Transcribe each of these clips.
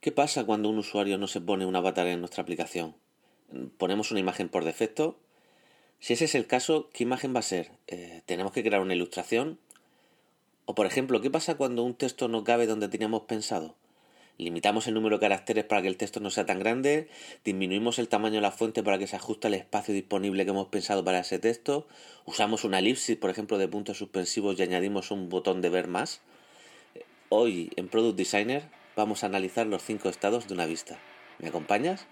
¿Qué pasa cuando un usuario no se pone un avatar en nuestra aplicación? ¿Ponemos una imagen por defecto? Si ese es el caso, ¿qué imagen va a ser? Eh, ¿Tenemos que crear una ilustración? O por ejemplo, ¿qué pasa cuando un texto no cabe donde teníamos pensado? Limitamos el número de caracteres para que el texto no sea tan grande, disminuimos el tamaño de la fuente para que se ajuste al espacio disponible que hemos pensado para ese texto, usamos una elipsis, por ejemplo, de puntos suspensivos y añadimos un botón de ver más. Hoy en Product Designer vamos a analizar los cinco estados de una vista. ¿Me acompañas?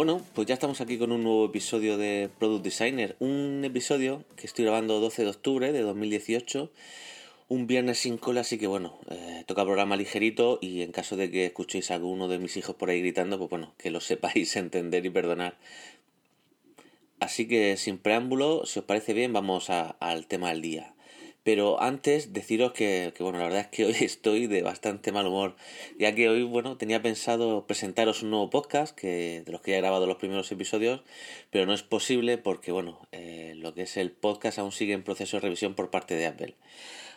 Bueno, pues ya estamos aquí con un nuevo episodio de Product Designer. Un episodio que estoy grabando 12 de octubre de 2018. Un viernes sin cola, así que bueno, eh, toca programa ligerito y en caso de que escuchéis a alguno de mis hijos por ahí gritando, pues bueno, que lo sepáis entender y perdonar. Así que sin preámbulo, si os parece bien, vamos al tema del día. Pero antes deciros que, bueno, la verdad es que hoy estoy de bastante mal humor, ya que hoy, bueno, tenía pensado presentaros un nuevo podcast, que de los que ya he grabado los primeros episodios, pero no es posible porque, bueno, eh, lo que es el podcast aún sigue en proceso de revisión por parte de Apple.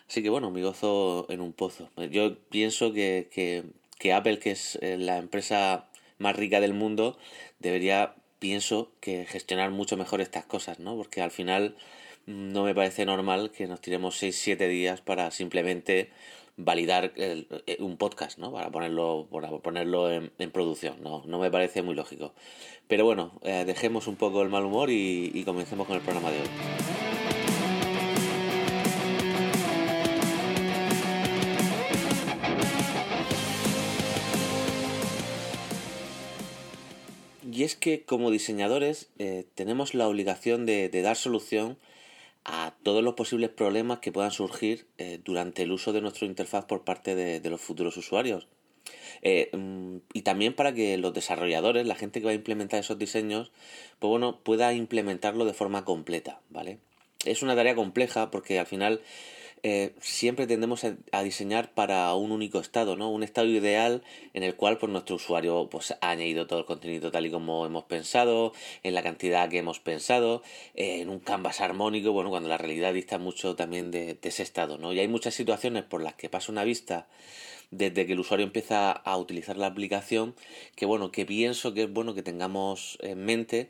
Así que, bueno, me gozo en un pozo. Yo pienso que, que, que Apple, que es eh, la empresa más rica del mundo, debería, pienso, que gestionar mucho mejor estas cosas, ¿no? Porque al final no me parece normal que nos tiremos 6-7 días para simplemente validar eh, un podcast, ¿no? Para ponerlo, para ponerlo en, producción, ¿no? No me parece muy lógico. Pero bueno, eh, dejemos un poco el mal humor y, comencemos con el programa de hoy. Y es que como diseñadores eh, tenemos la obligación de dar solución a todos los posibles problemas que puedan surgir eh, durante el uso de nuestra interfaz por parte de, los futuros usuarios. Eh, mm, y también para que los desarrolladores, la gente que va a implementar esos diseños, pues bueno, pueda implementarlo de forma completa, ¿vale? Es una tarea compleja porque al final eh, siempre tendemos a, diseñar para un único estado, ¿no? Un estado ideal en el cual pues, nuestro usuario pues, ha añadido todo el contenido tal y como hemos pensado, en la cantidad que hemos pensado, eh, en un canvas armónico, bueno, cuando la realidad dista mucho también de, ese estado, ¿no? Y hay muchas situaciones por las que pasa una vista desde que el usuario empieza a utilizar la aplicación, que bueno, que pienso que es bueno que tengamos en mente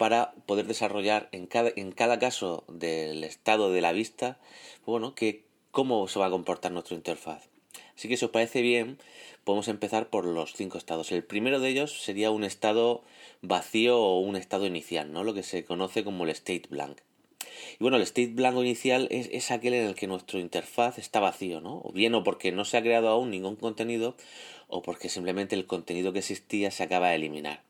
para poder desarrollar en cada, en cada caso del estado de la vista, bueno, que cómo se va a comportar nuestra interfaz. Así que si os parece bien, podemos empezar por los cinco estados. El primero de ellos sería un estado vacío o un estado inicial, ¿no? Lo que se conoce como el state blank. Y bueno, el state blanco inicial es, es, aquel en el que nuestro interfaz está vacío, ¿no? O bien o porque no se ha creado aún ningún contenido o porque simplemente el contenido que existía se acaba de eliminar.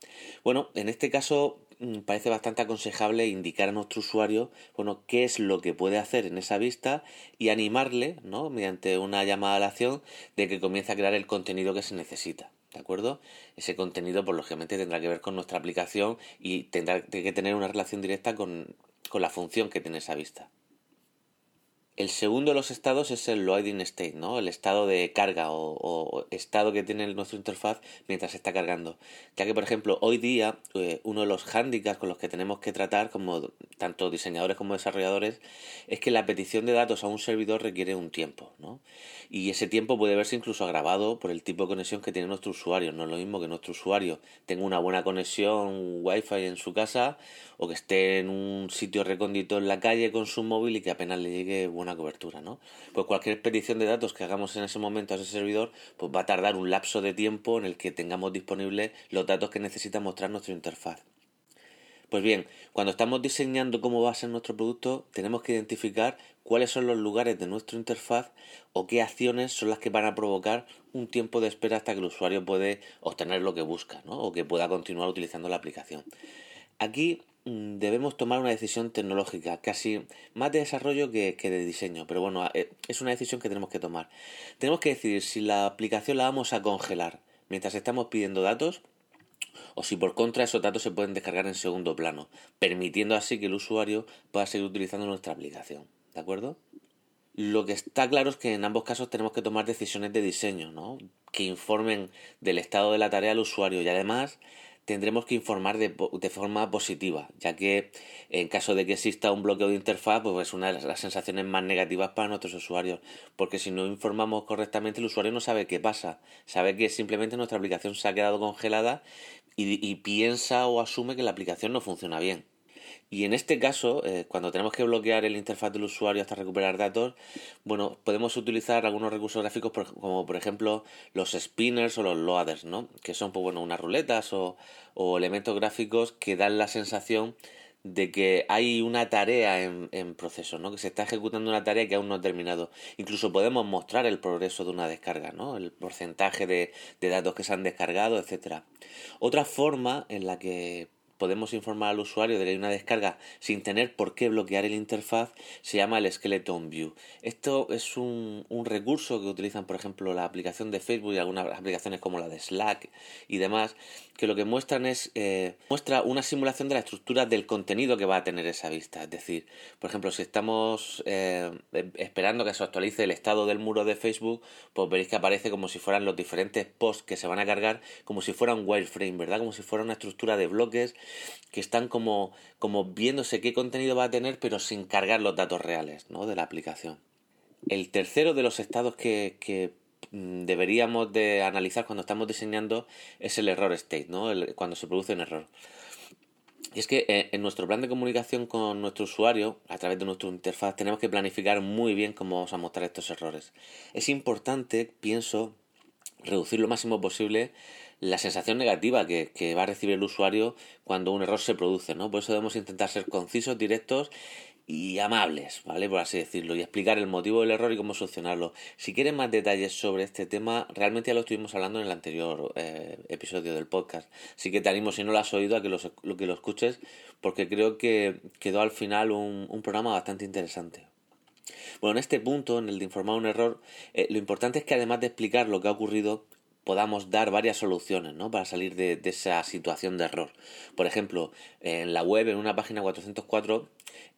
Bueno, en este caso parece bastante aconsejable indicar a nuestro usuario bueno, qué es lo que puede hacer en esa vista y animarle, ¿no? mediante una llamada a la acción, de que comience a crear el contenido que se necesita. ¿De acuerdo? Ese contenido, pues lógicamente, tendrá que ver con nuestra aplicación y tendrá que tener una relación directa con, con la función que tiene esa vista. El segundo de los estados es el loading state, ¿no? El estado de carga o, estado que tiene nuestra interfaz mientras se está cargando. Ya que, por ejemplo, hoy día eh, uno de los handicaps con los que tenemos que tratar, como tanto diseñadores como desarrolladores, es que la petición de datos a un servidor requiere un tiempo, ¿no? Y ese tiempo puede verse incluso agravado por el tipo de conexión que tiene nuestro usuario. No es lo mismo que nuestro usuario tenga una buena conexión Wi-Fi en su casa o que esté en un sitio recóndito en la calle con su móvil y que apenas le llegue buena cobertura, ¿no? Pues cualquier petición de datos que hagamos en ese momento a ese servidor, pues va a tardar un lapso de tiempo en el que tengamos disponibles los datos que necesita mostrar nuestra interfaz. Pues bien, cuando estamos diseñando cómo va a ser nuestro producto, tenemos que identificar cuáles son los lugares de nuestra interfaz o qué acciones son las que van a provocar un tiempo de espera hasta que el usuario puede obtener lo que busca, ¿no? O que pueda continuar utilizando la aplicación. Aquí debemos tomar una decisión tecnológica, casi más de desarrollo que, que, de diseño, pero bueno, eh, es una decisión que tenemos que tomar. Tenemos que decidir si la aplicación la vamos a congelar mientras estamos pidiendo datos o si por contra esos datos se pueden descargar en segundo plano, permitiendo así que el usuario pueda seguir utilizando nuestra aplicación. ¿De acuerdo? Lo que está claro es que en ambos casos tenemos que tomar decisiones de diseño, ¿no? Que informen del estado de la tarea al usuario y además tendremos que informar de, de, forma positiva, ya que en caso de que exista un bloqueo de interfaz, pues es una de las sensaciones más negativas para nuestros usuarios, porque si no informamos correctamente el usuario no sabe qué pasa, sabe que simplemente nuestra aplicación se ha quedado congelada y, piensa o asume que la aplicación no funciona bien. Y en este caso, eh, cuando tenemos que bloquear el interfaz del usuario hasta recuperar datos, bueno, podemos utilizar algunos recursos gráficos como por ejemplo los spinners o los loaders, ¿no? Que son pues bueno, unas ruletas o, o elementos gráficos que dan la sensación de que hay una tarea en, en, proceso, ¿no? Que se está ejecutando una tarea que aún no ha terminado. Incluso podemos mostrar el progreso de una descarga, ¿no? El porcentaje de, de datos que se han descargado, etcétera. Otra forma en la que podemos informar al usuario de que hay una descarga sin tener por qué bloquear el interfaz se llama el Skeleton View. Esto es un, un recurso que utilizan, por ejemplo, la aplicación de Facebook y algunas aplicaciones como la de Slack y demás, que lo que muestran es eh, muestra una simulación de la estructura del contenido que va a tener esa vista. Es decir, por ejemplo, si estamos eh, esperando que se actualice el estado del muro de Facebook, pues veréis que aparece como si fueran los diferentes posts que se van a cargar, como si fuera un wireframe, ¿verdad? Como si fuera una estructura de bloques que están como, como viéndose qué contenido va a tener, pero sin cargar los datos reales ¿no? de la aplicación. El tercero de los estados que, deberíamos de analizar cuando estamos diseñando es el error state, ¿no? cuando se produce un error. Y es que eh, en nuestro plan de comunicación con nuestro usuario, a través de nuestra interfaz, tenemos que planificar muy bien cómo vamos a mostrar estos errores. Es importante, pienso, reducir lo máximo posible la sensación negativa que, que, va a recibir el usuario cuando un error se produce, ¿no? Por eso debemos intentar ser concisos, directos y amables, ¿vale? Por así decirlo, y explicar el motivo del error y cómo solucionarlo. Si quieren más detalles sobre este tema, realmente ya lo estuvimos hablando en el anterior eh, episodio del podcast. Así que te animo, si no lo has oído, a que lo, que lo escuches, porque creo que quedó al final un, programa bastante interesante. Bueno, en este punto, en el de informar un error, eh, lo importante es que además de explicar lo que ha ocurrido, podamos dar varias soluciones ¿no? para salir de, de, esa situación de error. Por ejemplo, en la web, en una página 404,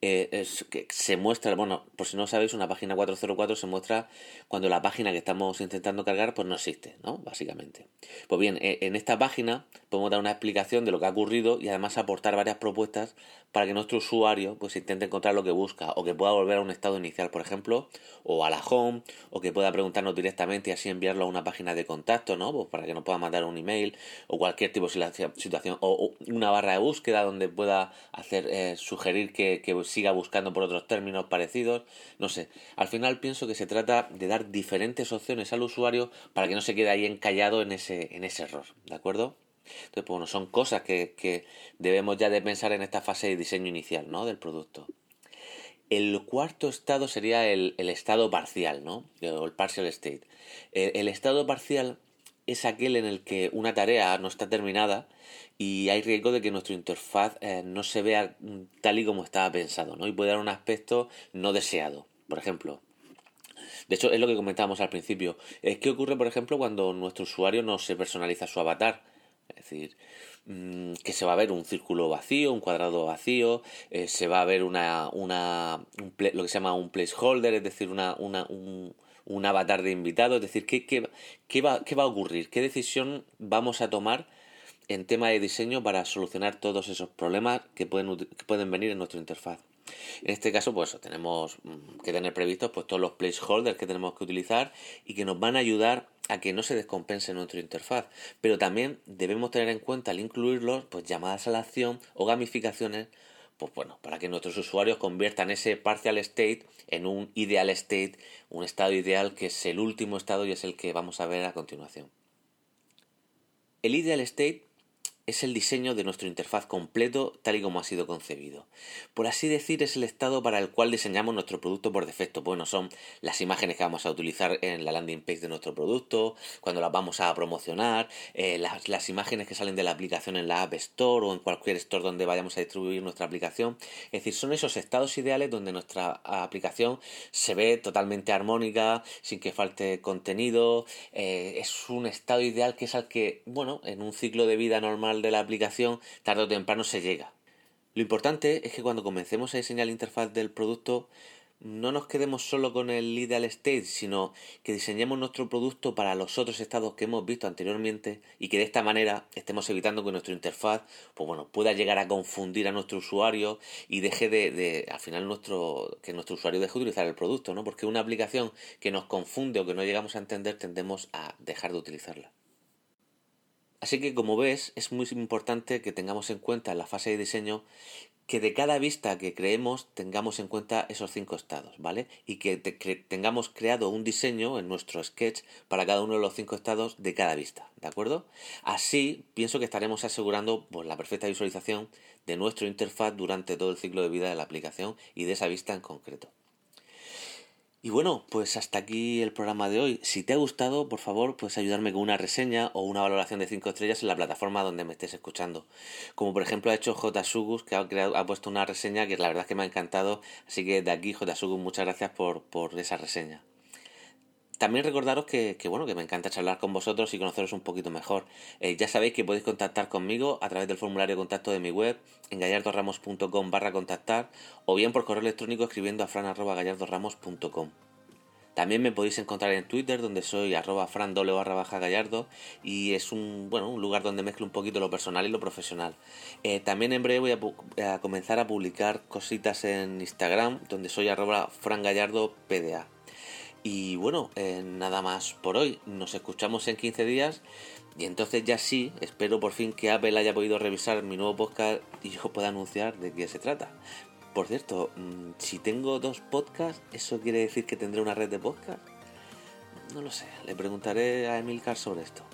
eh, es que se muestra, bueno, por si no sabéis, una página 404 se muestra cuando la página que estamos intentando cargar pues no existe, ¿no? Básicamente. Pues bien, e, en esta página podemos dar una explicación de lo que ha ocurrido y además aportar varias propuestas para que nuestro usuario pues intente encontrar lo que busca o que pueda volver a un estado inicial, por ejemplo, o a la home, o que pueda preguntarnos directamente y así enviarlo a una página de contacto, ¿no? Pues para que nos pueda mandar un email o cualquier tipo de situación, o una barra de búsqueda donde pueda hacer eh, sugerir que, que siga buscando por otros términos parecidos, no sé. Al final pienso que se trata de dar diferentes opciones al usuario para que no se quede ahí encallado en ese, en ese error, ¿de acuerdo? Entonces, pues, bueno, son cosas que, que debemos ya de pensar en esta fase de diseño inicial, ¿no? Del producto. El cuarto estado sería el, el estado parcial, ¿no? O el partial state. El, el, estado parcial es aquel en el que una tarea no está terminada y hay riesgo de que nuestra interfaz eh, no se vea tal y como estaba pensado, ¿no? Y puede dar un aspecto no deseado. Por ejemplo, de hecho, es lo que comentábamos al principio. ¿Qué ocurre, por ejemplo, cuando nuestro usuario no se personaliza su avatar? Es decir, mm, que se va a ver un círculo vacío, un cuadrado vacío, eh, se va a ver una, una lo que se llama un placeholder, es decir, una, una, un, un avatar de invitado, es decir, ¿qué, qué, qué, va, ¿qué va a ocurrir? ¿Qué decisión vamos a tomar en tema de diseño para solucionar todos esos problemas que pueden, que pueden venir en nuestra interfaz? En este caso, pues tenemos mm, que tener previstos pues, todos los placeholders que tenemos que utilizar y que nos van a ayudar a que no se descompense nuestra interfaz. Pero también debemos tener en cuenta al incluirlos pues, llamadas a la acción o gamificaciones pues bueno, para que nuestros usuarios conviertan ese partial state en un ideal state, un estado ideal que es el último estado y es el que vamos a ver a continuación. El ideal state es el diseño de nuestro interfaz completo tal y como ha sido concebido. Por así decir, es el estado para el cual diseñamos nuestro producto por defecto. Bueno, son las imágenes que vamos a utilizar en la landing page de nuestro producto, cuando las vamos a promocionar, eh, las, imágenes que salen de la aplicación en la App Store o en cualquier store donde vayamos a distribuir nuestra aplicación. Es decir, son esos estados ideales donde nuestra aplicación se ve totalmente armónica, sin que falte contenido. Eh, es un estado ideal que es al que, bueno, en un ciclo de vida normal de la aplicación, tarde o temprano se llega. Lo importante es que cuando comencemos a diseñar la interfaz del producto, no nos quedemos solo con el ideal state, sino que diseñemos nuestro producto para los otros estados que hemos visto anteriormente y que de esta manera estemos evitando que nuestra interfaz pues bueno, pueda llegar a confundir a nuestro usuario y deje de, de, al final nuestro que nuestro usuario deje de utilizar el producto, ¿no? Porque una aplicación que nos confunde o que no llegamos a entender tendemos a dejar de utilizarla. Así que como ves, es muy importante que tengamos en cuenta en la fase de diseño que de cada vista que creemos tengamos en cuenta esos cinco estados, ¿vale? Y que, tengamos creado un diseño en nuestro sketch para cada uno de los cinco estados de cada vista, ¿de acuerdo? Así pienso que estaremos asegurando pues, la perfecta visualización de nuestro interfaz durante todo el ciclo de vida de la aplicación y de esa vista en concreto. Y bueno, pues hasta aquí el programa de hoy. Si te ha gustado, por favor, puedes ayudarme con una reseña o una valoración de 5 estrellas en la plataforma donde me estés escuchando. Como por ejemplo ha hecho J. Sugus, que ha, puesto una reseña que la verdad es que me ha encantado. Así que de aquí, J. Sugus, muchas gracias por, por esa reseña. También recordaros que, bueno, que me encanta charlar con vosotros y conoceros un poquito mejor. Eh, ya sabéis que podéis contactar conmigo a través del formulario de contacto de mi web en gallardoramos.com barra contactar o bien por correo electrónico escribiendo a fran.gallardoramos.com. También me podéis encontrar en Twitter, donde soy arroba barra baja gallardo, y es un, bueno, un lugar donde mezclo un poquito lo personal y lo profesional. Eh, también en breve voy a, comenzar a publicar cositas en Instagram, donde soy arroba frangallardopda. Y bueno, eh, nada más por hoy. Nos escuchamos en 15 días. Y entonces ya sí, espero por fin que Apple haya podido revisar mi nuevo podcast y yo pueda anunciar de qué se trata. Por cierto, mm, si tengo dos podcasts, ¿eso quiere decir que tendré una red de podcast? No lo sé, le preguntaré a Emilcar sobre esto.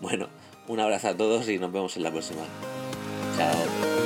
Bueno, un abrazo a todos y nos vemos en la próxima. Chao.